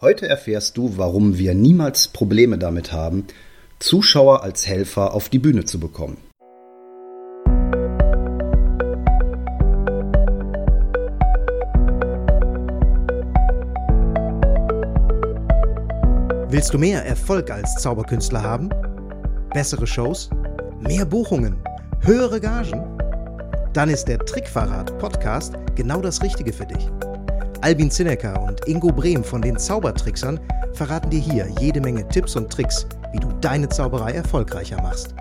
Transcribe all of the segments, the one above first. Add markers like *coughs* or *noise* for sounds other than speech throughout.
Heute erfährst du, warum wir niemals Probleme damit haben, Zuschauer als Helfer auf die Bühne zu bekommen. Willst du mehr Erfolg als Zauberkünstler haben? Bessere Shows? Mehr Buchungen? Höhere Gagen? Dann ist der Trickverrat Podcast genau das Richtige für dich. Albin Zinecker und Ingo Brehm von den Zaubertricksern verraten dir hier jede Menge Tipps und Tricks, wie du deine Zauberei erfolgreicher machst.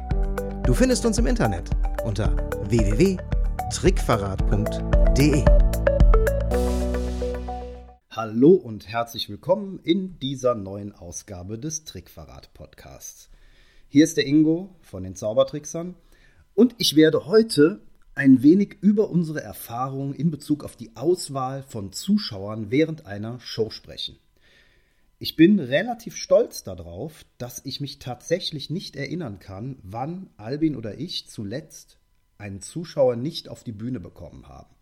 Du findest uns im Internet unter www.trickverrat.de. Hallo und herzlich willkommen in dieser neuen Ausgabe des Trickverrat Podcasts. Hier ist der Ingo von den Zaubertricksern und ich werde heute ein wenig über unsere Erfahrungen in Bezug auf die Auswahl von Zuschauern während einer Show sprechen. Ich bin relativ stolz darauf, dass ich mich tatsächlich nicht erinnern kann, wann Albin oder ich zuletzt einen Zuschauer nicht auf die Bühne bekommen haben.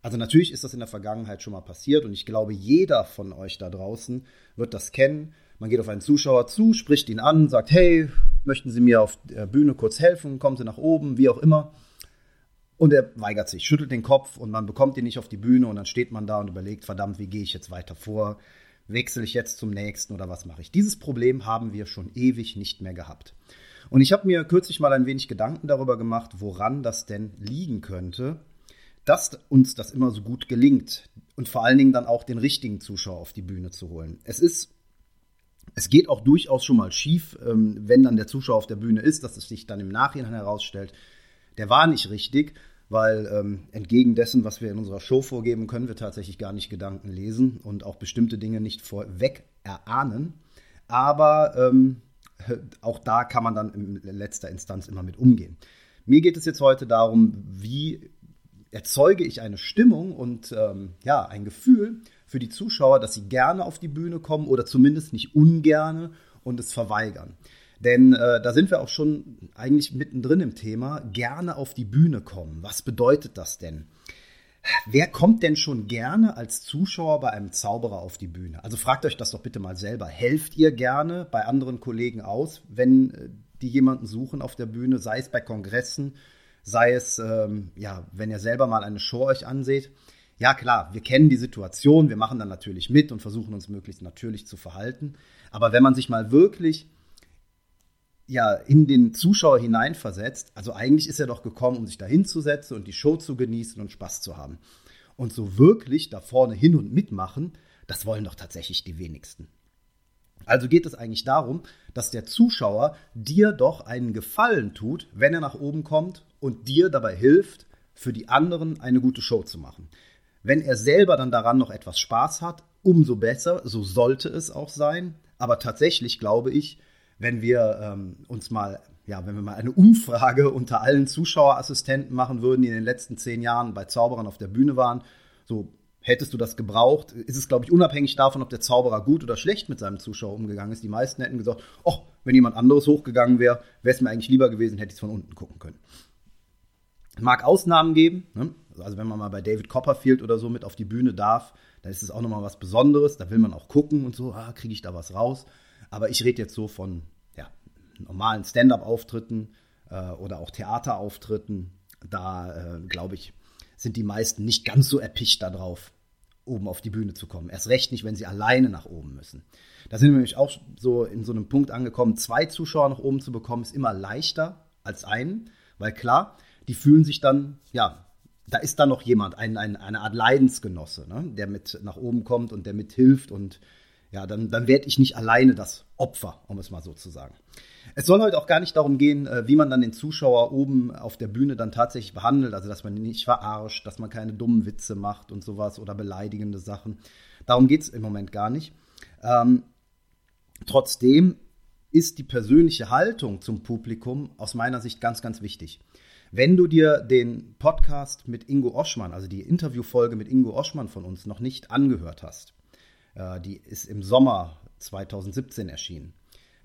Also natürlich ist das in der Vergangenheit schon mal passiert und ich glaube, jeder von euch da draußen wird das kennen. Man geht auf einen Zuschauer zu, spricht ihn an, sagt, hey, möchten Sie mir auf der Bühne kurz helfen, kommen Sie nach oben, wie auch immer. Und er weigert sich, schüttelt den Kopf und man bekommt ihn nicht auf die Bühne und dann steht man da und überlegt, verdammt, wie gehe ich jetzt weiter vor? Wechsle ich jetzt zum nächsten oder was mache ich? Dieses Problem haben wir schon ewig nicht mehr gehabt. Und ich habe mir kürzlich mal ein wenig Gedanken darüber gemacht, woran das denn liegen könnte, dass uns das immer so gut gelingt und vor allen Dingen dann auch den richtigen Zuschauer auf die Bühne zu holen. Es ist es geht auch durchaus schon mal schief, ähm, wenn dann der Zuschauer auf der Bühne ist, dass es sich dann im Nachhinein herausstellt, der war nicht richtig, weil ähm, entgegen dessen, was wir in unserer Show vorgeben, können wir tatsächlich gar nicht Gedanken lesen und auch bestimmte Dinge nicht vorweg erahnen. Aber ähm, auch da kann man dann in letzter Instanz immer mit umgehen. Mir geht es jetzt heute darum, wie erzeuge ich eine Stimmung und ähm, ja, ein Gefühl für die Zuschauer, dass sie gerne auf die Bühne kommen oder zumindest nicht ungerne und es verweigern. Denn äh, da sind wir auch schon eigentlich mittendrin im Thema, gerne auf die Bühne kommen. Was bedeutet das denn? Wer kommt denn schon gerne als Zuschauer bei einem Zauberer auf die Bühne? Also fragt euch das doch bitte mal selber. Helft ihr gerne bei anderen Kollegen aus, wenn äh, die jemanden suchen auf der Bühne, sei es bei Kongressen, sei es, ähm, ja, wenn ihr selber mal eine Show euch anseht? Ja, klar, wir kennen die Situation, wir machen dann natürlich mit und versuchen uns möglichst natürlich zu verhalten. Aber wenn man sich mal wirklich ja, in den Zuschauer hineinversetzt. Also eigentlich ist er doch gekommen, um sich da hinzusetzen und die Show zu genießen und Spaß zu haben. Und so wirklich da vorne hin und mitmachen, das wollen doch tatsächlich die wenigsten. Also geht es eigentlich darum, dass der Zuschauer dir doch einen Gefallen tut, wenn er nach oben kommt und dir dabei hilft, für die anderen eine gute Show zu machen. Wenn er selber dann daran noch etwas Spaß hat, umso besser, so sollte es auch sein. Aber tatsächlich glaube ich, wenn wir ähm, uns mal, ja, wenn wir mal eine Umfrage unter allen Zuschauerassistenten machen würden, die in den letzten zehn Jahren bei Zauberern auf der Bühne waren, so hättest du das gebraucht, ist es, glaube ich, unabhängig davon, ob der Zauberer gut oder schlecht mit seinem Zuschauer umgegangen ist. Die meisten hätten gesagt, oh, wenn jemand anderes hochgegangen wäre, wäre es mir eigentlich lieber gewesen, hätte ich es von unten gucken können. Mag Ausnahmen geben, ne? also wenn man mal bei David Copperfield oder so mit auf die Bühne darf, dann ist es auch nochmal was Besonderes, da will man auch gucken und so, ah, kriege ich da was raus. Aber ich rede jetzt so von ja, normalen Stand-up-Auftritten äh, oder auch Theaterauftritten. Da, äh, glaube ich, sind die meisten nicht ganz so erpicht darauf, oben auf die Bühne zu kommen. Erst recht nicht, wenn sie alleine nach oben müssen. Da sind wir nämlich auch so in so einem Punkt angekommen, zwei Zuschauer nach oben zu bekommen, ist immer leichter als einen, weil klar, die fühlen sich dann, ja, da ist dann noch jemand, ein, ein, eine Art Leidensgenosse, ne, der mit nach oben kommt und der mithilft und ja, dann, dann werde ich nicht alleine das Opfer, um es mal so zu sagen. Es soll heute auch gar nicht darum gehen, äh, wie man dann den Zuschauer oben auf der Bühne dann tatsächlich behandelt, also dass man ihn nicht verarscht, dass man keine dummen Witze macht und sowas oder beleidigende Sachen. Darum geht es im Moment gar nicht. Ähm, trotzdem ist die persönliche Haltung zum Publikum aus meiner Sicht ganz, ganz wichtig. Wenn du dir den Podcast mit Ingo Oschmann, also die Interviewfolge mit Ingo Oschmann von uns noch nicht angehört hast, äh, die ist im Sommer 2017 erschienen.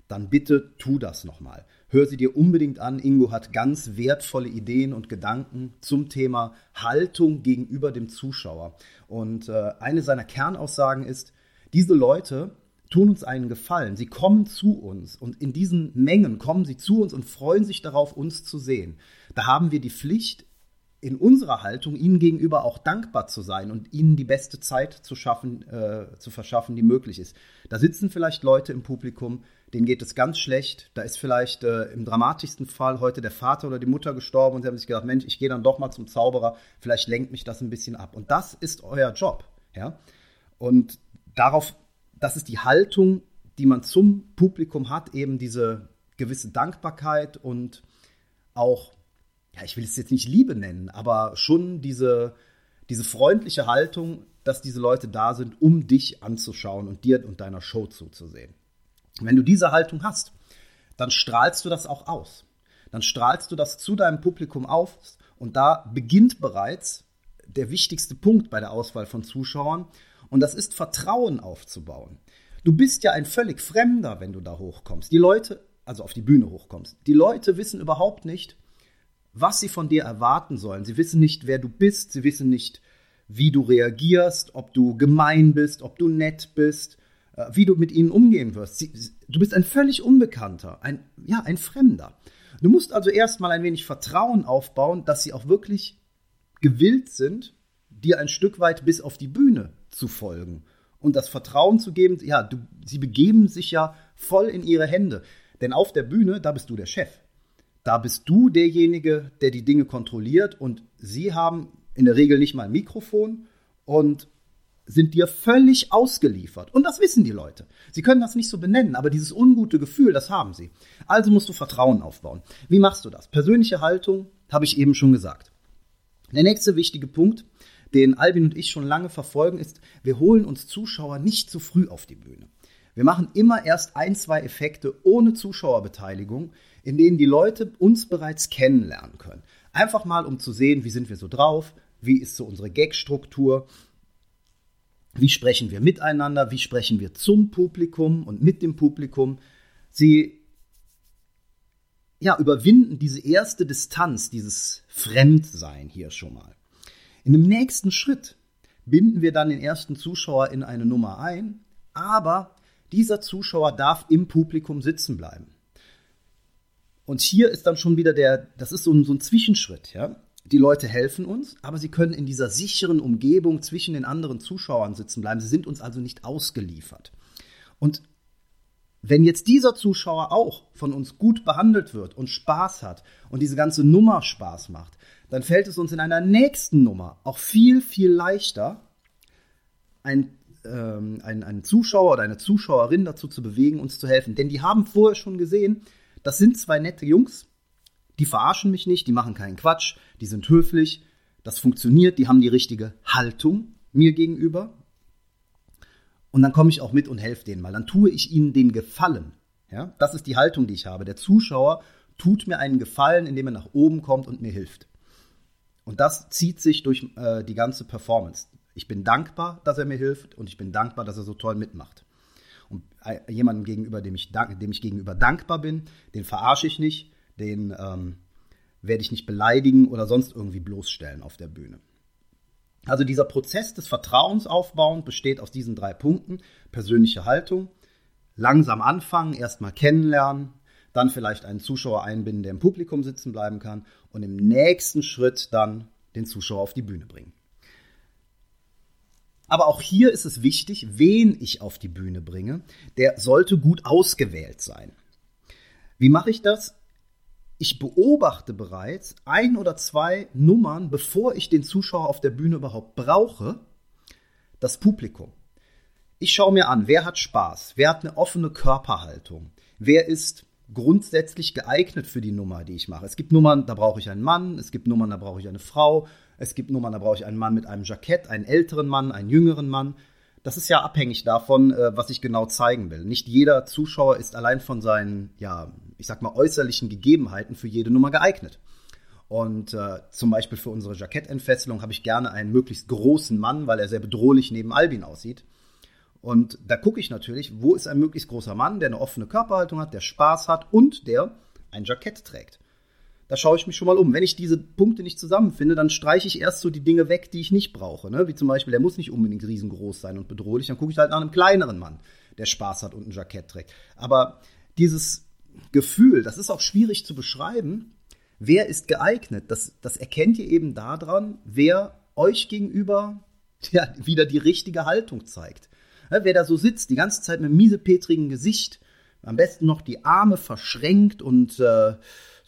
Dann bitte tu das nochmal. Hör sie dir unbedingt an. Ingo hat ganz wertvolle Ideen und Gedanken zum Thema Haltung gegenüber dem Zuschauer. Und äh, eine seiner Kernaussagen ist, diese Leute tun uns einen Gefallen. Sie kommen zu uns und in diesen Mengen kommen sie zu uns und freuen sich darauf, uns zu sehen. Da haben wir die Pflicht, in unserer Haltung ihnen gegenüber auch dankbar zu sein und ihnen die beste Zeit zu schaffen, äh, zu verschaffen, die möglich ist. Da sitzen vielleicht Leute im Publikum, denen geht es ganz schlecht. Da ist vielleicht äh, im dramatischsten Fall heute der Vater oder die Mutter gestorben und sie haben sich gedacht, Mensch, ich gehe dann doch mal zum Zauberer, vielleicht lenkt mich das ein bisschen ab. Und das ist euer Job, ja. Und darauf, das ist die Haltung, die man zum Publikum hat, eben diese gewisse Dankbarkeit und auch ja, ich will es jetzt nicht Liebe nennen, aber schon diese, diese freundliche Haltung, dass diese Leute da sind, um dich anzuschauen und dir und deiner Show zuzusehen. Wenn du diese Haltung hast, dann strahlst du das auch aus. Dann strahlst du das zu deinem Publikum auf und da beginnt bereits der wichtigste Punkt bei der Auswahl von Zuschauern und das ist Vertrauen aufzubauen. Du bist ja ein völlig Fremder, wenn du da hochkommst. Die Leute, also auf die Bühne hochkommst. Die Leute wissen überhaupt nicht, was sie von dir erwarten sollen. Sie wissen nicht, wer du bist, sie wissen nicht, wie du reagierst, ob du gemein bist, ob du nett bist, äh, wie du mit ihnen umgehen wirst. Sie, du bist ein völlig Unbekannter, ein, ja, ein Fremder. Du musst also erstmal ein wenig Vertrauen aufbauen, dass sie auch wirklich gewillt sind, dir ein Stück weit bis auf die Bühne zu folgen und das Vertrauen zu geben, ja, du, sie begeben sich ja voll in ihre Hände. Denn auf der Bühne, da bist du der Chef. Da bist du derjenige, der die Dinge kontrolliert und sie haben in der Regel nicht mal ein Mikrofon und sind dir völlig ausgeliefert. Und das wissen die Leute. Sie können das nicht so benennen, aber dieses ungute Gefühl, das haben sie. Also musst du Vertrauen aufbauen. Wie machst du das? Persönliche Haltung habe ich eben schon gesagt. Der nächste wichtige Punkt, den Albin und ich schon lange verfolgen, ist, wir holen uns Zuschauer nicht zu früh auf die Bühne. Wir machen immer erst ein, zwei Effekte ohne Zuschauerbeteiligung, in denen die Leute uns bereits kennenlernen können. Einfach mal, um zu sehen, wie sind wir so drauf, wie ist so unsere Gag-Struktur, wie sprechen wir miteinander, wie sprechen wir zum Publikum und mit dem Publikum. Sie ja, überwinden diese erste Distanz, dieses Fremdsein hier schon mal. In dem nächsten Schritt binden wir dann den ersten Zuschauer in eine Nummer ein, aber dieser Zuschauer darf im Publikum sitzen bleiben. Und hier ist dann schon wieder der, das ist so ein, so ein Zwischenschritt, ja. Die Leute helfen uns, aber sie können in dieser sicheren Umgebung zwischen den anderen Zuschauern sitzen bleiben. Sie sind uns also nicht ausgeliefert. Und wenn jetzt dieser Zuschauer auch von uns gut behandelt wird und Spaß hat und diese ganze Nummer Spaß macht, dann fällt es uns in einer nächsten Nummer auch viel, viel leichter, ein, ähm, einen, einen Zuschauer oder eine Zuschauerin dazu zu bewegen, uns zu helfen. Denn die haben vorher schon gesehen, das sind zwei nette Jungs, die verarschen mich nicht, die machen keinen Quatsch, die sind höflich, das funktioniert, die haben die richtige Haltung mir gegenüber. Und dann komme ich auch mit und helfe denen mal. Dann tue ich ihnen den Gefallen. Ja, das ist die Haltung, die ich habe. Der Zuschauer tut mir einen Gefallen, indem er nach oben kommt und mir hilft. Und das zieht sich durch äh, die ganze Performance. Ich bin dankbar, dass er mir hilft und ich bin dankbar, dass er so toll mitmacht. Und jemandem gegenüber, dem ich, dem ich gegenüber dankbar bin, den verarsche ich nicht, den ähm, werde ich nicht beleidigen oder sonst irgendwie bloßstellen auf der Bühne. Also dieser Prozess des Vertrauens aufbauen besteht aus diesen drei Punkten. Persönliche Haltung, langsam anfangen, erstmal kennenlernen, dann vielleicht einen Zuschauer einbinden, der im Publikum sitzen bleiben kann und im nächsten Schritt dann den Zuschauer auf die Bühne bringen. Aber auch hier ist es wichtig, wen ich auf die Bühne bringe. Der sollte gut ausgewählt sein. Wie mache ich das? Ich beobachte bereits ein oder zwei Nummern, bevor ich den Zuschauer auf der Bühne überhaupt brauche, das Publikum. Ich schaue mir an, wer hat Spaß, wer hat eine offene Körperhaltung, wer ist grundsätzlich geeignet für die Nummer, die ich mache. Es gibt Nummern, da brauche ich einen Mann, es gibt Nummern, da brauche ich eine Frau, es gibt Nummern, da brauche ich einen Mann mit einem Jackett, einen älteren Mann, einen jüngeren Mann. Das ist ja abhängig davon, äh, was ich genau zeigen will. Nicht jeder Zuschauer ist allein von seinen, ja, ich sag mal, äußerlichen Gegebenheiten für jede Nummer geeignet. Und äh, zum Beispiel für unsere Jackettentfesselung habe ich gerne einen möglichst großen Mann, weil er sehr bedrohlich neben Albin aussieht. Und da gucke ich natürlich, wo ist ein möglichst großer Mann, der eine offene Körperhaltung hat, der Spaß hat und der ein Jackett trägt. Da schaue ich mich schon mal um. Wenn ich diese Punkte nicht zusammenfinde, dann streiche ich erst so die Dinge weg, die ich nicht brauche. Ne? Wie zum Beispiel, der muss nicht unbedingt riesengroß sein und bedrohlich. Dann gucke ich halt nach einem kleineren Mann. der Spaß hat und ein Jackett trägt. Aber dieses Gefühl, das ist auch schwierig zu beschreiben. Wer ist geeignet? Das, das erkennt ihr eben daran, wer euch gegenüber *laughs* ja, wieder die richtige Haltung zeigt. Ja, wer da so sitzt, die ganze Zeit mit einem miesepetrigen Gesicht, am besten noch die Arme verschränkt und äh,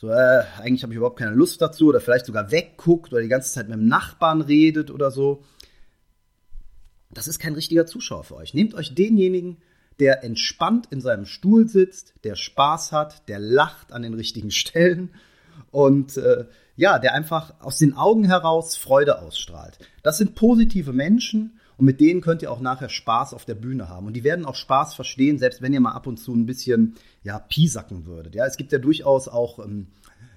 so, äh, eigentlich habe ich überhaupt keine Lust dazu oder vielleicht sogar wegguckt oder die ganze Zeit mit dem Nachbarn redet oder so. Das ist kein richtiger Zuschauer für euch. Nehmt euch denjenigen, der entspannt in seinem Stuhl sitzt, der Spaß hat, der lacht an den richtigen *laughs* Stellen und äh, ja, der einfach aus den Augen heraus Freude ausstrahlt. Das sind positive Menschen und mit denen könnt ihr auch nachher Spaß auf der Bühne haben. Und die werden auch Spaß verstehen, selbst wenn ihr mal ab und zu ein bisschen ja, piesacken würdet. Ja, es gibt ja durchaus auch ähm,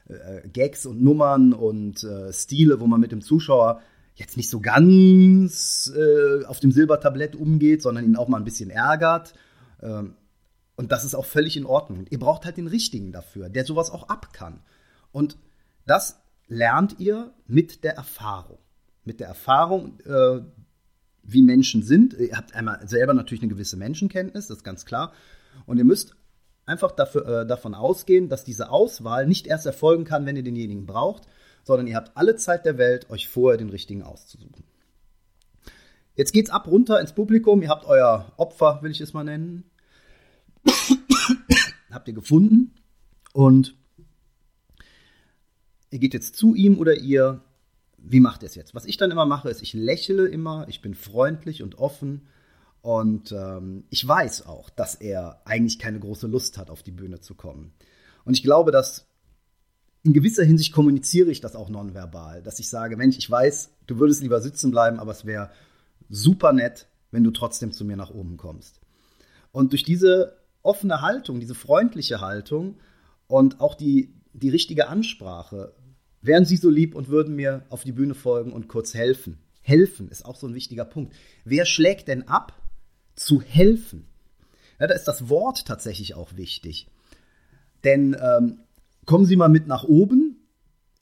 äh, Gags und Nummern und äh, Stile, wo man mit dem Zuschauer jetzt nicht so ganz äh, auf dem Silbertablett umgeht, sondern ihn auch mal ein bisschen ärgert. Ähm, und das ist auch völlig in Ordnung. Ihr braucht halt den richtigen dafür, der sowas auch ab kann. Und das lernt ihr mit der Erfahrung. Mit der Erfahrung, äh, wie Menschen sind. Ihr habt einmal selber natürlich eine gewisse Menschenkenntnis, das ist ganz klar. Und ihr müsst einfach dafür, äh, davon ausgehen, dass diese Auswahl nicht erst erfolgen kann, wenn ihr denjenigen braucht, sondern ihr habt alle Zeit der Welt, euch vorher den richtigen auszusuchen. Jetzt geht's ab runter ins Publikum. Ihr habt euer Opfer, will ich es mal nennen. *coughs* habt ihr gefunden und ihr geht jetzt zu ihm oder ihr. Wie macht ihr es jetzt? Was ich dann immer mache, ist, ich lächle immer, ich bin freundlich und offen und ähm, ich weiß auch, dass er eigentlich keine große Lust hat, auf die Bühne zu kommen. Und ich glaube, dass in gewisser Hinsicht kommuniziere ich das auch nonverbal, dass ich sage, Mensch, ich weiß, du würdest lieber sitzen bleiben, aber es wäre super nett, wenn du trotzdem zu mir nach oben kommst. Und durch diese offene Haltung, diese freundliche Haltung und auch die, die richtige Ansprache, wären sie so lieb und würden mir auf die Bühne folgen und kurz helfen. Helfen ist auch so ein wichtiger Punkt. Wer schlägt denn ab, zu helfen? Ja, da ist das Wort tatsächlich auch wichtig. Denn ähm, kommen Sie mal mit nach oben,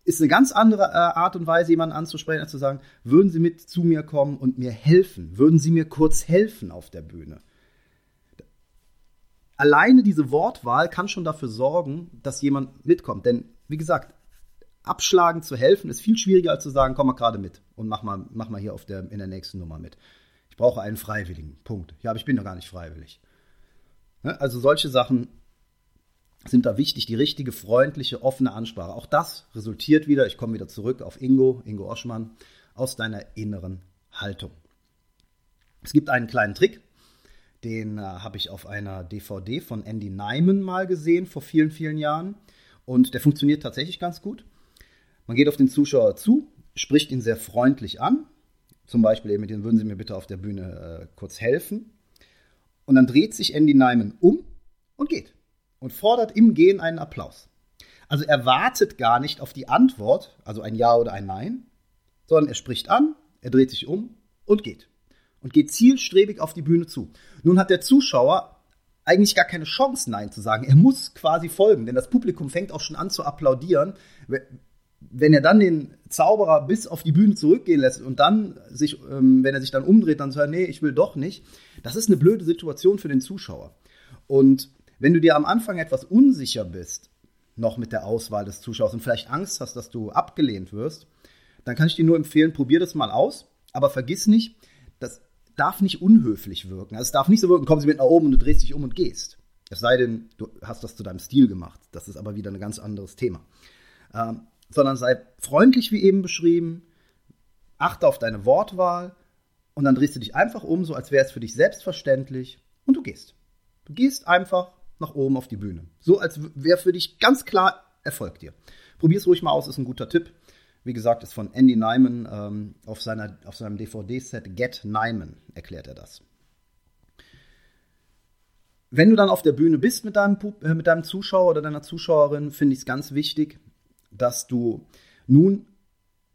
ist eine ganz andere äh, Art und Weise, jemanden anzusprechen, als zu sagen, würden Sie mit zu mir kommen und mir helfen? Würden Sie mir kurz helfen auf der Bühne? Alleine diese Wortwahl kann schon dafür sorgen, dass jemand mitkommt. Denn, wie gesagt, abschlagen zu helfen ist viel schwieriger, als zu sagen, komm mal gerade mit und mach mal, mach mal hier auf der, in der nächsten Nummer mit. Ich brauche einen Freiwilligen. Punkt. Ja, aber ich bin doch gar nicht freiwillig. Ne? Also solche Sachen sind da wichtig, die richtige, freundliche, offene Ansprache. Auch das resultiert wieder, ich komme wieder zurück auf Ingo, Ingo Oschmann, aus deiner inneren Haltung. Es gibt einen kleinen Trick, den äh, habe ich auf einer DVD von Andy Nyman mal gesehen vor vielen, vielen Jahren. Und der funktioniert tatsächlich ganz gut. Man geht auf den Zuschauer zu, spricht ihn sehr freundlich an. Zum Beispiel eben mit den, würden Sie mir bitte auf der Bühne äh, kurz helfen. Und dann dreht sich Andy Nyman um und geht und fordert im Gehen einen Applaus. Also er wartet gar nicht auf die Antwort, also ein Ja oder ein Nein, sondern er spricht an, er dreht sich um und geht. Und geht zielstrebig auf die Bühne zu. Nun hat der Zuschauer eigentlich gar keine Chance, Nein zu sagen. Er muss quasi folgen, denn das Publikum fängt auch schon an zu applaudieren. Wenn er dann den Zauberer bis auf die Bühne zurückgehen lässt und dann sich, ähm, wenn er sich dann umdreht, dann sagt, nee, ich will doch nicht, das ist eine blöde Situation für den Zuschauer. Und wenn du dir am Anfang etwas unsicher bist, noch mit der Auswahl des Zuschauers und vielleicht Angst hast, dass du abgelehnt wirst, dann kann ich dir nur empfehlen, probier das mal aus, aber vergiss nicht, das darf nicht unhöflich wirken. Also es darf nicht so wirken, kommen sie mit nach oben und du drehst dich um und gehst. Es sei denn, du hast das zu deinem Stil gemacht. Das ist aber wieder ein ganz anderes Thema. Ähm, sondern sei freundlich, wie eben beschrieben, achte auf deine Wortwahl und dann drehst du dich einfach um, so als wäre es für dich selbstverständlich und du gehst. Du gehst einfach nach oben auf die Bühne. So als wäre für dich ganz klar Erfolg dir. Probier es ruhig mal aus, ist ein guter Tipp. Wie gesagt, ist von Andy Nyman ähm, auf, seiner, auf seinem DVD-Set Get Nyman erklärt er das. Wenn du dann auf der Bühne bist mit deinem, äh, mit deinem Zuschauer oder deiner Zuschauerin, finde ich es ganz wichtig, dass du nun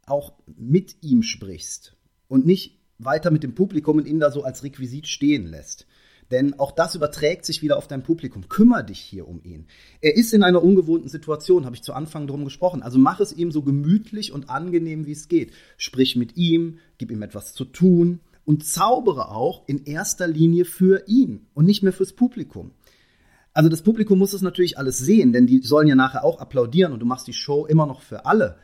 auch mit ihm sprichst und nicht weiter mit dem Publikum und ihn da so als Requisit stehen lässt. Denn auch das überträgt sich wieder auf dein Publikum. Kümmer dich hier um ihn. Er ist in einer ungewohnten Situation, habe ich zu Anfang drum gesprochen. Also mach es ihm so gemütlich und angenehm, wie es geht. Sprich mit ihm, gib ihm etwas zu tun und zaubere auch in erster Linie für ihn und nicht mehr fürs Publikum. Also das Publikum muss es natürlich alles sehen, denn die sollen ja nachher auch applaudieren und du machst die Show immer noch für alle.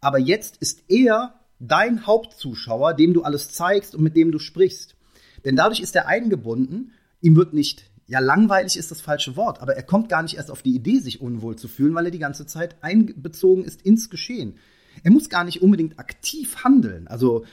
Aber jetzt ist er dein Hauptzuschauer, dem du alles zeigst und mit dem du sprichst. Denn dadurch ist er eingebunden, ihm wird nicht, ja langweilig ist das falsche Wort, aber er kommt gar nicht erst auf die Idee, sich unwohl zu fühlen, weil er die ganze Zeit einbezogen ist ins Geschehen. Er muss gar nicht unbedingt aktiv handeln. Also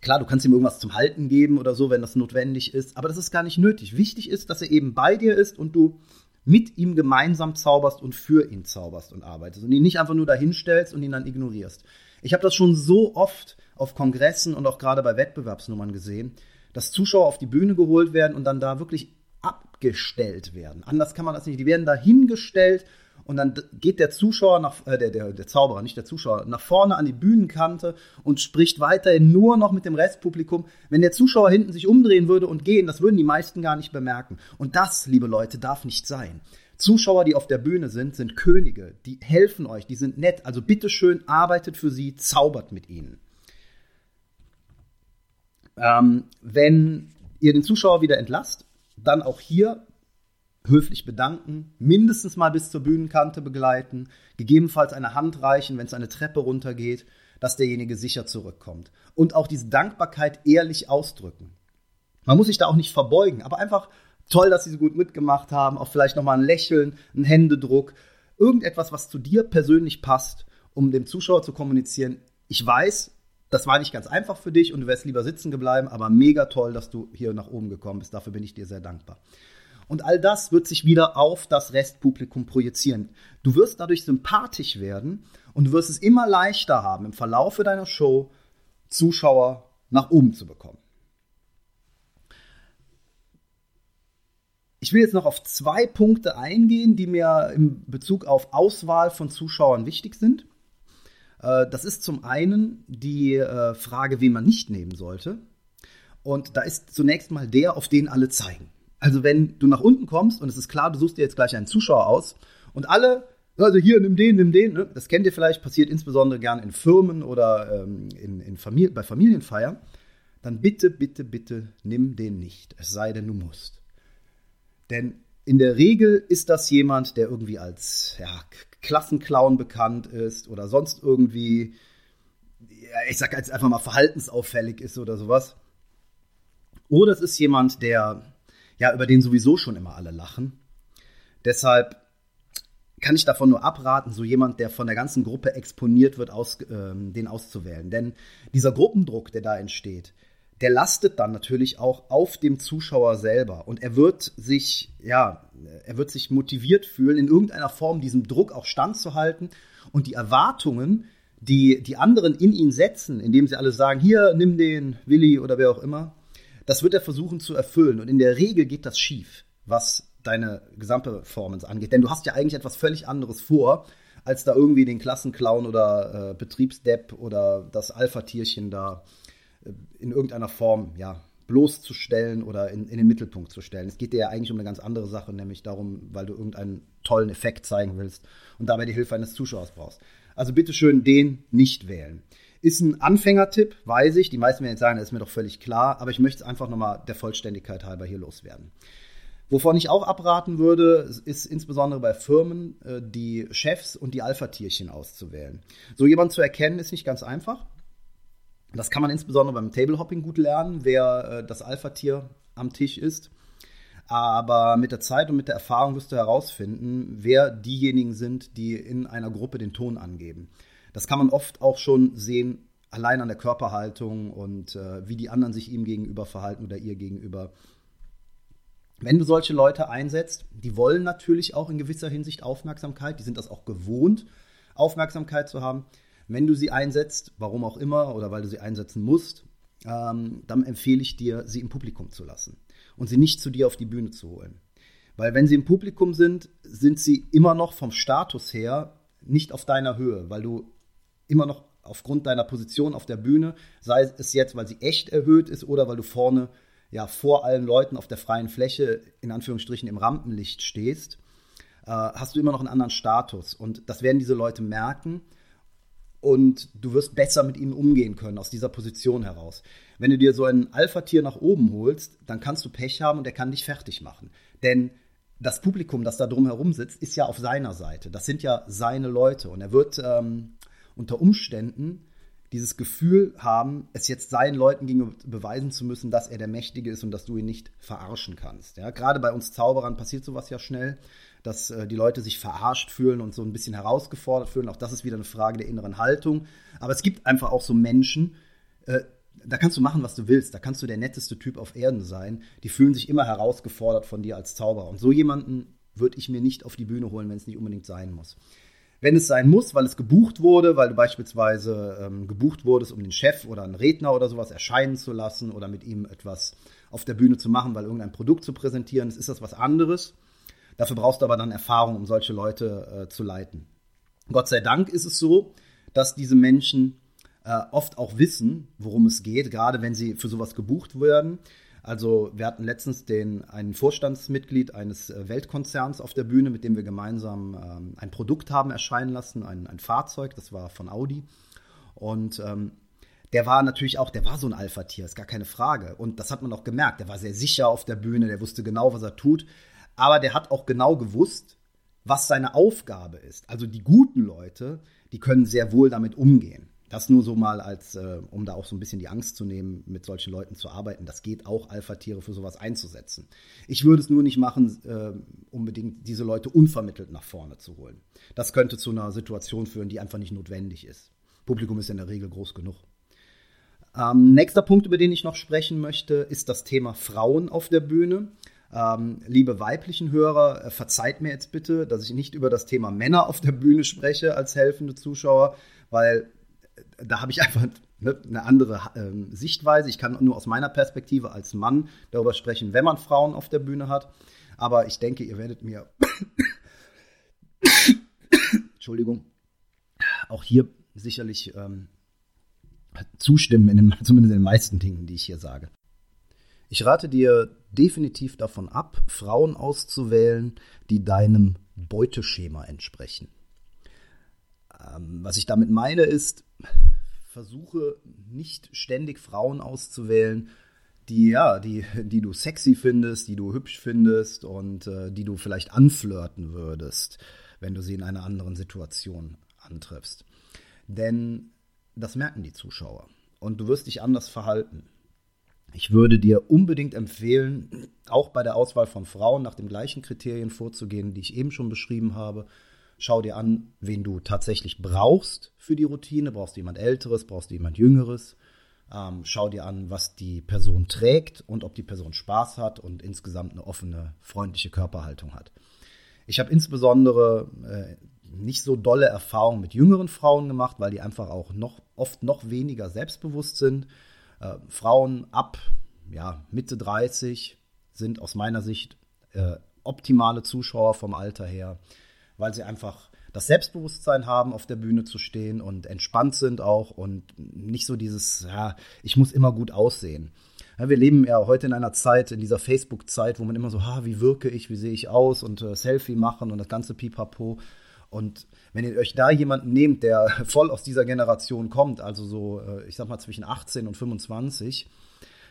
Klar, du kannst ihm irgendwas zum Halten geben oder so, wenn das notwendig ist, aber das ist gar nicht nötig. Wichtig ist, dass er eben bei dir ist und du mit ihm gemeinsam zauberst und für ihn zauberst und arbeitest und ihn nicht einfach nur dahinstellst und ihn dann ignorierst. Ich habe das schon so oft auf Kongressen und auch gerade bei Wettbewerbsnummern gesehen, dass Zuschauer auf die Bühne geholt werden und dann da wirklich abgestellt werden. Anders kann man das nicht. Die werden da hingestellt und dann geht der Zuschauer, nach, äh, der, der, der Zauberer, nicht der Zuschauer, nach vorne an die Bühnenkante und spricht weiterhin nur noch mit dem Restpublikum. Wenn der Zuschauer hinten sich umdrehen würde und gehen, das würden die meisten gar nicht bemerken. Und das, liebe Leute, darf nicht sein. Zuschauer, die auf der Bühne sind, sind Könige, die helfen euch, die sind nett. Also bitteschön, arbeitet für sie, zaubert mit ihnen. Ähm, wenn ihr den Zuschauer wieder entlasst, dann auch hier höflich bedanken, mindestens mal bis zur Bühnenkante begleiten, gegebenenfalls eine Hand reichen, wenn es eine Treppe runtergeht, dass derjenige sicher zurückkommt. Und auch diese Dankbarkeit ehrlich ausdrücken. Man muss sich da auch nicht verbeugen, aber einfach toll, dass sie so gut mitgemacht haben, auch vielleicht nochmal ein Lächeln, ein Händedruck, irgendetwas, was zu dir persönlich passt, um dem Zuschauer zu kommunizieren. Ich weiß, das war nicht ganz einfach für dich und du wärst lieber sitzen geblieben, aber mega toll, dass du hier nach oben gekommen bist. Dafür bin ich dir sehr dankbar. Und all das wird sich wieder auf das Restpublikum projizieren. Du wirst dadurch sympathisch werden und du wirst es immer leichter haben, im Verlaufe deiner Show Zuschauer nach oben zu bekommen. Ich will jetzt noch auf zwei Punkte eingehen, die mir in Bezug auf Auswahl von Zuschauern wichtig sind. Äh, das ist zum einen die äh, Frage, wen man nicht nehmen sollte. Und da ist zunächst mal der, auf den alle zeigen. Also wenn du nach unten kommst und es ist klar, du suchst dir jetzt gleich einen Zuschauer aus und alle, also hier, nimm den, nimm den, ne? das kennt ihr vielleicht, passiert insbesondere gern in Firmen oder ähm, in, in Familie, bei Familienfeiern, dann bitte, bitte, bitte nimm den nicht, es sei denn, du musst. Denn in der Regel ist das jemand, der irgendwie als ja, Klassenclown bekannt ist oder sonst irgendwie, ja, ich sag jetzt einfach mal verhaltensauffällig ist oder sowas. Oder es ist jemand, der ja, über den sowieso schon immer alle lachen. Deshalb kann ich davon nur abraten, so jemand, der von der ganzen Gruppe exponiert wird, aus, äh, den auszuwählen. Denn dieser Gruppendruck, der da entsteht, der lastet dann natürlich auch auf dem Zuschauer selber. Und er wird sich, ja, er wird sich motiviert fühlen, in irgendeiner Form diesem Druck auch standzuhalten und die Erwartungen, die die anderen in ihn setzen, indem sie alle sagen, hier, nimm den, Willi oder wer auch immer, das wird er versuchen zu erfüllen. Und in der Regel geht das schief, was deine Gesamtperformance angeht. Denn du hast ja eigentlich etwas völlig anderes vor, als da irgendwie den Klassenclown oder äh, Betriebsdepp oder das Alpha-Tierchen da äh, in irgendeiner Form, ja, bloßzustellen oder in, in, den Mittelpunkt zu stellen. Es geht dir ja eigentlich um eine ganz andere Sache, nämlich darum, weil du irgendeinen tollen Effekt zeigen willst und dabei die Hilfe eines Zuschauers brauchst. Also bitteschön den nicht wählen. Ist ein Anfängertipp, weiß ich. Die meisten werden jetzt sagen, das ist mir doch völlig klar, aber ich möchte es einfach nochmal der Vollständigkeit halber hier loswerden. Wovon ich auch abraten würde, ist insbesondere bei Firmen äh, die Chefs und die Alpha-Tierchen auszuwählen. So jemanden zu erkennen, ist nicht ganz einfach. Das kann man insbesondere beim Tablehopping gut lernen, wer äh, das Alpha-Tier am Tisch ist. Aber mit der Zeit und mit der Erfahrung wirst du herausfinden, wer diejenigen sind, die in einer Gruppe den Ton angeben. Das kann man oft auch schon sehen, allein an der Körperhaltung und äh, wie die anderen sich ihm gegenüber verhalten oder ihr gegenüber. Wenn du solche Leute einsetzt, die wollen natürlich auch in gewisser Hinsicht Aufmerksamkeit, die sind das auch gewohnt, Aufmerksamkeit zu haben. Wenn du sie einsetzt, warum auch immer, oder weil du sie einsetzen musst, ähm, dann empfehle ich dir, sie im Publikum zu lassen und sie nicht zu dir auf die Bühne zu holen. Weil wenn sie im Publikum sind, sind sie immer noch vom Status her nicht auf deiner Höhe, weil du immer noch aufgrund deiner Position auf der Bühne, sei es jetzt, weil sie echt erhöht ist oder weil du vorne ja vor allen Leuten auf der freien Fläche in Anführungsstrichen im Rampenlicht stehst, äh, hast du immer noch einen anderen Status und das werden diese Leute merken und du wirst besser mit ihnen umgehen können aus dieser Position heraus. Wenn du dir so ein Alpha-Tier nach oben holst, dann kannst du Pech haben und er kann dich fertig machen. Denn das Publikum, das da drumherum sitzt, ist ja auf seiner Seite. Das sind ja seine Leute. Und er wird ähm, unter Umständen dieses Gefühl haben, es jetzt seinen Leuten gegenüber beweisen zu müssen, dass er der Mächtige ist und dass du ihn nicht verarschen kannst. Ja, gerade bei uns Zauberern passiert sowas ja schnell, dass äh, die Leute sich verarscht fühlen und so ein bisschen herausgefordert fühlen. Auch das ist wieder eine Frage der inneren Haltung. Aber es gibt einfach auch so Menschen, äh, da kannst du machen, was du willst. Da kannst du der netteste Typ auf Erden sein. Die fühlen sich immer herausgefordert von dir als Zauberer. Und so jemanden würde ich mir nicht auf die Bühne holen, wenn es nicht unbedingt sein muss. Wenn es sein muss, weil es gebucht wurde, weil du beispielsweise ähm, gebucht wurdest, um den Chef oder einen Redner oder sowas erscheinen zu lassen oder mit ihm etwas auf der Bühne zu machen, weil irgendein Produkt zu präsentieren ist, ist das was anderes. Dafür brauchst du aber dann Erfahrung, um solche Leute äh, zu leiten. Gott sei Dank ist es so, dass diese Menschen äh, oft auch wissen, worum es geht, gerade wenn sie für sowas gebucht werden. Also wir hatten letztens den, einen Vorstandsmitglied eines äh, Weltkonzerns auf der Bühne, mit dem wir gemeinsam ähm, ein Produkt haben erscheinen lassen, ein, ein Fahrzeug, das war von Audi. Und ähm, der war natürlich auch, der war so ein Alpha-Tier, ist gar keine Frage. Und das hat man auch gemerkt. Der war sehr sicher auf der Bühne, der wusste genau, was er tut. Aber der hat auch genau gewusst, was seine Aufgabe ist. Also die guten Leute, die können sehr wohl damit umgehen. Das nur so mal als, äh, um da auch so ein bisschen die Angst zu nehmen, mit solchen Leuten zu arbeiten. Das geht auch, Alpha-Tiere für sowas einzusetzen. Ich würde es nur nicht machen, äh, unbedingt diese Leute unvermittelt nach vorne zu holen. Das könnte zu einer Situation führen, die einfach nicht notwendig ist. Publikum ist in der Regel groß genug. Ähm, nächster Punkt, über den ich noch sprechen möchte, ist das Thema Frauen auf der Bühne. Ähm, liebe weiblichen Hörer, äh, verzeiht mir jetzt bitte, dass ich nicht über das Thema Männer auf der Bühne spreche als helfende Zuschauer, weil da habe ich *laughs* einfach ne, eine andere ähm, Sichtweise. Ich kann nur aus meiner Perspektive als Mann darüber sprechen, wenn man Frauen auf der Bühne hat. Aber ich denke, ihr werdet mir *coughs* Entschuldigung, auch hier sicherlich ähm, zustimmen, in den, *laughs* zumindest in den meisten Dingen, die ich hier sage. Ich rate dir definitiv davon ab, Frauen auszuwählen, die deinem Beuteschema entsprechen. Ähm, was ich damit meine ist, versuche nicht ständig Frauen auszuwählen, die ja, die, die du sexy findest, die du hübsch findest und äh, die du vielleicht anflirten würdest, wenn du sie in einer anderen Situation antriffst. Denn das merken die Zuschauer und du wirst dich anders verhalten. Ich würde dir unbedingt empfehlen, auch bei der Auswahl von Frauen nach den gleichen Kriterien vorzugehen, die ich eben schon beschrieben habe. Schau dir an, wen du tatsächlich brauchst für die Routine. Brauchst du jemand Älteres, brauchst du jemand Jüngeres? Ähm, schau dir an, was die Person trägt und ob die Person Spaß hat und insgesamt eine offene, freundliche Körperhaltung hat. Ich habe insbesondere äh, nicht so dolle Erfahrungen mit jüngeren Frauen gemacht, weil die einfach auch noch oft noch weniger selbstbewusst sind. Äh, Frauen ab ja, Mitte 30 sind aus meiner Sicht äh, optimale Zuschauer vom Alter her weil sie einfach das Selbstbewusstsein haben, auf der Bühne zu stehen und entspannt sind auch und nicht so dieses, ja, ich muss immer gut aussehen. Ja, wir leben ja heute in einer Zeit, in dieser Facebook-Zeit, wo man immer so, ha, wie wirke ich, wie sehe ich aus und äh, Selfie machen und das ganze Pipapo. Und wenn ihr euch da jemanden nehmt, der *laughs* voll aus dieser Generation kommt, also so, äh, ich sag mal zwischen 18 und 25,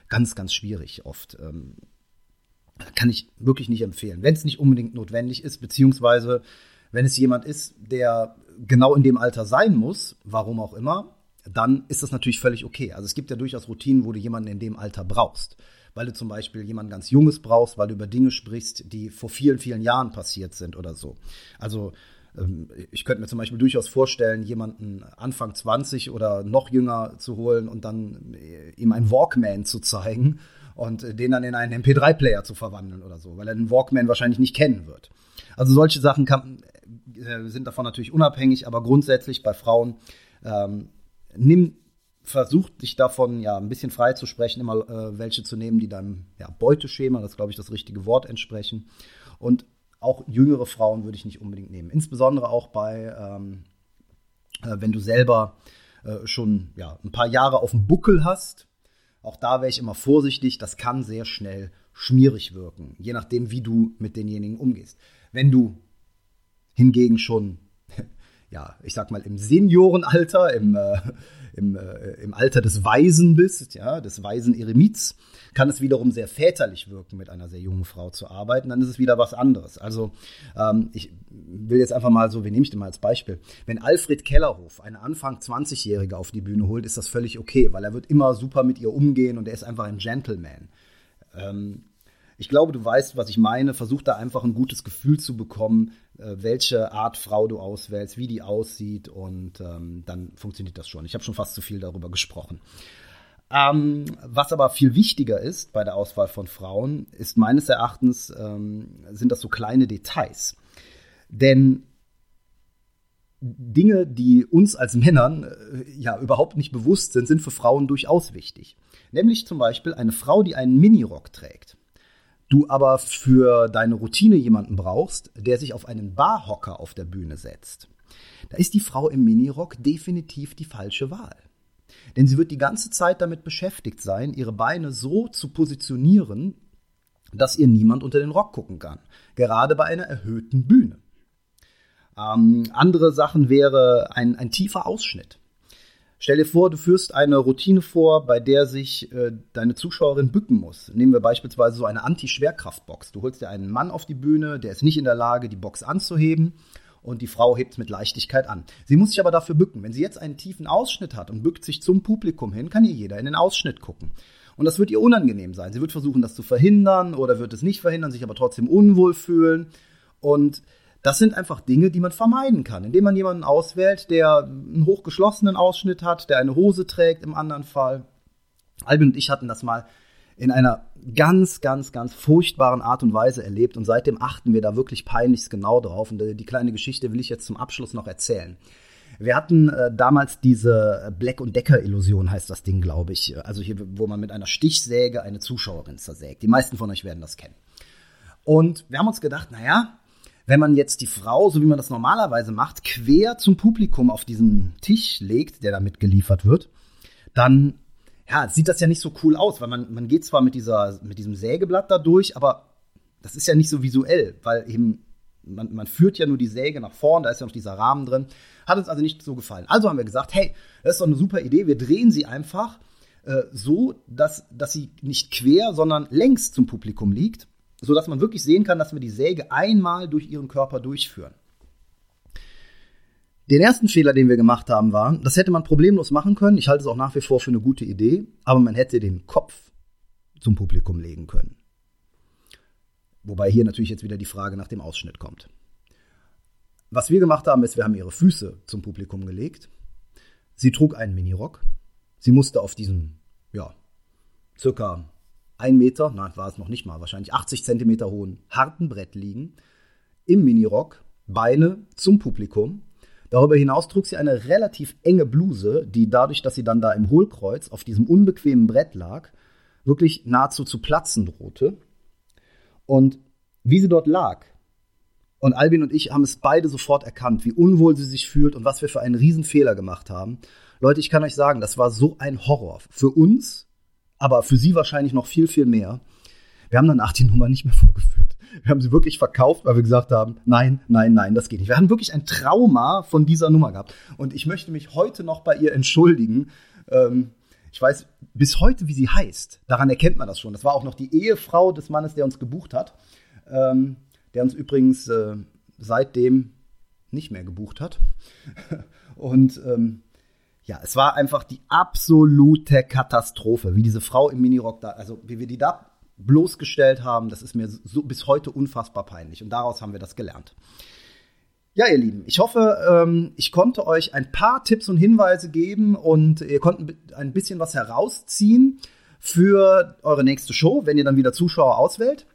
ganz, ganz schwierig oft. Ähm, kann ich wirklich nicht empfehlen, wenn es nicht unbedingt notwendig ist, beziehungsweise wenn es jemand ist, der genau in dem Alter sein muss, warum auch immer, dann ist das natürlich völlig okay. Also es gibt ja durchaus Routinen, wo du jemanden in dem Alter brauchst. Weil du zum Beispiel jemanden ganz Junges brauchst, weil du über Dinge sprichst, die vor vielen, vielen Jahren passiert sind oder so. Also ähm, ich könnte mir zum Beispiel durchaus vorstellen, jemanden Anfang 20 oder noch jünger zu holen und dann äh, ihm einen Walkman zu zeigen und den dann in einen MP3-Player zu verwandeln oder so, weil er den Walkman wahrscheinlich nicht kennen wird. Also solche Sachen kann, äh, sind davon natürlich unabhängig, aber grundsätzlich bei Frauen ähm, nimm, versuch dich davon ja ein bisschen frei zu sprechen, immer äh, welche zu nehmen, die deinem ja, Beuteschema, das glaube ich das richtige Wort entsprechen. Und auch jüngere Frauen würde ich nicht unbedingt nehmen. Insbesondere auch bei, ähm, äh, wenn du selber äh, schon ja, ein paar Jahre auf dem Buckel hast. Auch da wäre ich immer vorsichtig. Das kann sehr schnell schmierig wirken, je nachdem, wie du mit denjenigen umgehst. Wenn du hingegen schon *laughs* ja, ich sag mal, im Seniorenalter, im, äh, im, äh, im Alter des Weisen bist, ja, des weisen Eremits, kann es wiederum sehr väterlich wirken, mit einer sehr jungen Frau zu arbeiten. Dann ist es wieder was anderes. Also ähm, ich will jetzt einfach mal so, wie nehme ich den mal als Beispiel? Wenn Alfred Kellerhof eine Anfang 20-Jährige auf die Bühne holt, ist das völlig okay, weil er wird immer super mit ihr umgehen und er ist einfach ein Gentleman. Ähm, ich glaube, du weißt, was ich meine. Versuch da einfach ein gutes Gefühl zu bekommen, äh, welche Art Frau du auswählst, wie die aussieht und ähm, dann funktioniert das schon. Ich habe schon fast zu viel darüber gesprochen. Ähm, was aber viel wichtiger ist bei der Auswahl von Frauen, ist meines Erachtens, ähm, sind das so kleine Details. Denn Dinge, die uns als Männern äh, ja überhaupt nicht bewusst sind, sind für Frauen durchaus wichtig. Nämlich zum Beispiel eine Frau, die einen Minirock trägt du aber für deine Routine jemanden brauchst, der sich auf einen Barhocker auf der Bühne setzt, da ist die Frau im Minirock definitiv die falsche Wahl. Denn sie wird die ganze Zeit damit beschäftigt sein, ihre Beine so zu positionieren, dass ihr niemand unter den Rock gucken kann. Gerade bei einer erhöhten Bühne. Ähm, andere Sachen wäre ein, ein tiefer Ausschnitt. Stell dir vor, du führst eine Routine vor, bei der sich äh, deine Zuschauerin bücken muss. Nehmen wir beispielsweise so eine Anti-Schwerkraftbox. Du holst dir einen Mann auf die Bühne, der ist nicht in der Lage, die Box anzuheben und die Frau hebt es mit Leichtigkeit an. Sie muss sich aber dafür bücken. Wenn sie jetzt einen tiefen Ausschnitt hat und bückt sich zum Publikum hin, kann ihr jeder in den Ausschnitt gucken. Und das wird ihr unangenehm sein. Sie wird versuchen, das zu verhindern oder wird es nicht verhindern, sich aber trotzdem unwohl fühlen. Und das sind einfach Dinge, die man vermeiden kann, indem man jemanden auswählt, der einen hochgeschlossenen Ausschnitt hat, der eine Hose trägt im anderen Fall. Albin und ich hatten das mal in einer ganz, ganz, ganz furchtbaren Art und Weise erlebt und seitdem achten wir da wirklich peinlichst genau drauf. Und die kleine Geschichte will ich jetzt zum Abschluss noch erzählen. Wir hatten äh, damals diese Black- und Decker-Illusion, heißt das Ding, glaube ich. Also hier, wo man mit einer Stichsäge eine Zuschauerin zersägt. Die meisten von euch werden das kennen. Und wir haben uns gedacht, naja, wenn man jetzt die Frau, so wie man das normalerweise macht, quer zum Publikum auf diesen Tisch legt, der damit geliefert wird, dann ja, sieht das ja nicht so cool aus, weil man, man geht zwar mit, dieser, mit diesem Sägeblatt da durch, aber das ist ja nicht so visuell, weil eben man, man führt ja nur die Säge nach vorn, da ist ja noch dieser Rahmen drin. Hat uns also nicht so gefallen. Also haben wir gesagt, hey, das ist doch eine super Idee, wir drehen sie einfach äh, so, dass, dass sie nicht quer, sondern längs zum Publikum liegt so dass man wirklich sehen kann, dass wir die Säge einmal durch ihren Körper durchführen. Den ersten Fehler, den wir gemacht haben, war, das hätte man problemlos machen können. Ich halte es auch nach wie vor für eine gute Idee, aber man hätte den Kopf zum Publikum legen können. Wobei hier natürlich jetzt wieder die Frage nach dem Ausschnitt kommt. Was wir gemacht haben, ist, wir haben ihre Füße zum Publikum gelegt. Sie trug einen Minirock. Sie musste auf diesem, ja, circa ein Meter, nein, war es noch nicht mal, wahrscheinlich 80 Zentimeter hohen harten Brett liegen, im Minirock, Beine zum Publikum. Darüber hinaus trug sie eine relativ enge Bluse, die dadurch, dass sie dann da im Hohlkreuz auf diesem unbequemen Brett lag, wirklich nahezu zu platzen drohte. Und wie sie dort lag, und Albin und ich haben es beide sofort erkannt, wie unwohl sie sich fühlt und was wir für einen Riesenfehler gemacht haben. Leute, ich kann euch sagen, das war so ein Horror. Für uns, aber für sie wahrscheinlich noch viel, viel mehr. Wir haben danach die Nummer nicht mehr vorgeführt. Wir haben sie wirklich verkauft, weil wir gesagt haben, nein, nein, nein, das geht nicht. Wir hatten wirklich ein Trauma von dieser Nummer gehabt. Und ich möchte mich heute noch bei ihr entschuldigen. Ähm, ich weiß bis heute, wie sie heißt. Daran erkennt man das schon. Das war auch noch die Ehefrau des Mannes, der uns gebucht hat. Ähm, der uns übrigens äh, seitdem nicht mehr gebucht hat. *laughs* Und ähm, ja, es war einfach die absolute Katastrophe, wie diese Frau im Minirock da, also wie wir die da bloßgestellt haben, das ist mir so bis heute unfassbar peinlich. Und daraus haben wir das gelernt. Ja, ihr Lieben, ich hoffe, ähm, ich konnte euch ein paar Tipps und Hinweise geben und ihr konntet ein bisschen was herausziehen für eure nächste Show, wenn ihr dann wieder Zuschauer auswählt.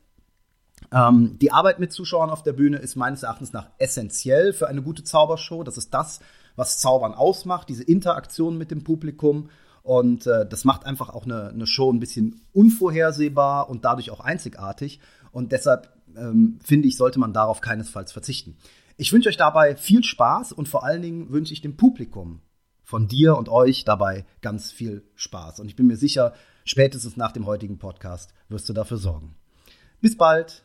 Ähm, die Arbeit mit Zuschauern auf der Bühne ist meines Erachtens nach essentiell für eine gute Zaubershow. Das ist das, was Zaubern ausmacht, diese Interaktion mit dem Publikum. Und äh, das macht einfach auch eine, eine Show ein bisschen unvorhersehbar und dadurch auch einzigartig. Und deshalb ähm, finde ich, sollte man darauf keinesfalls verzichten. Ich wünsche euch dabei viel Spaß und vor allen Dingen wünsche ich dem Publikum von dir und euch dabei ganz viel Spaß. Und ich bin mir sicher, spätestens nach dem heutigen Podcast wirst du dafür sorgen. Bis bald.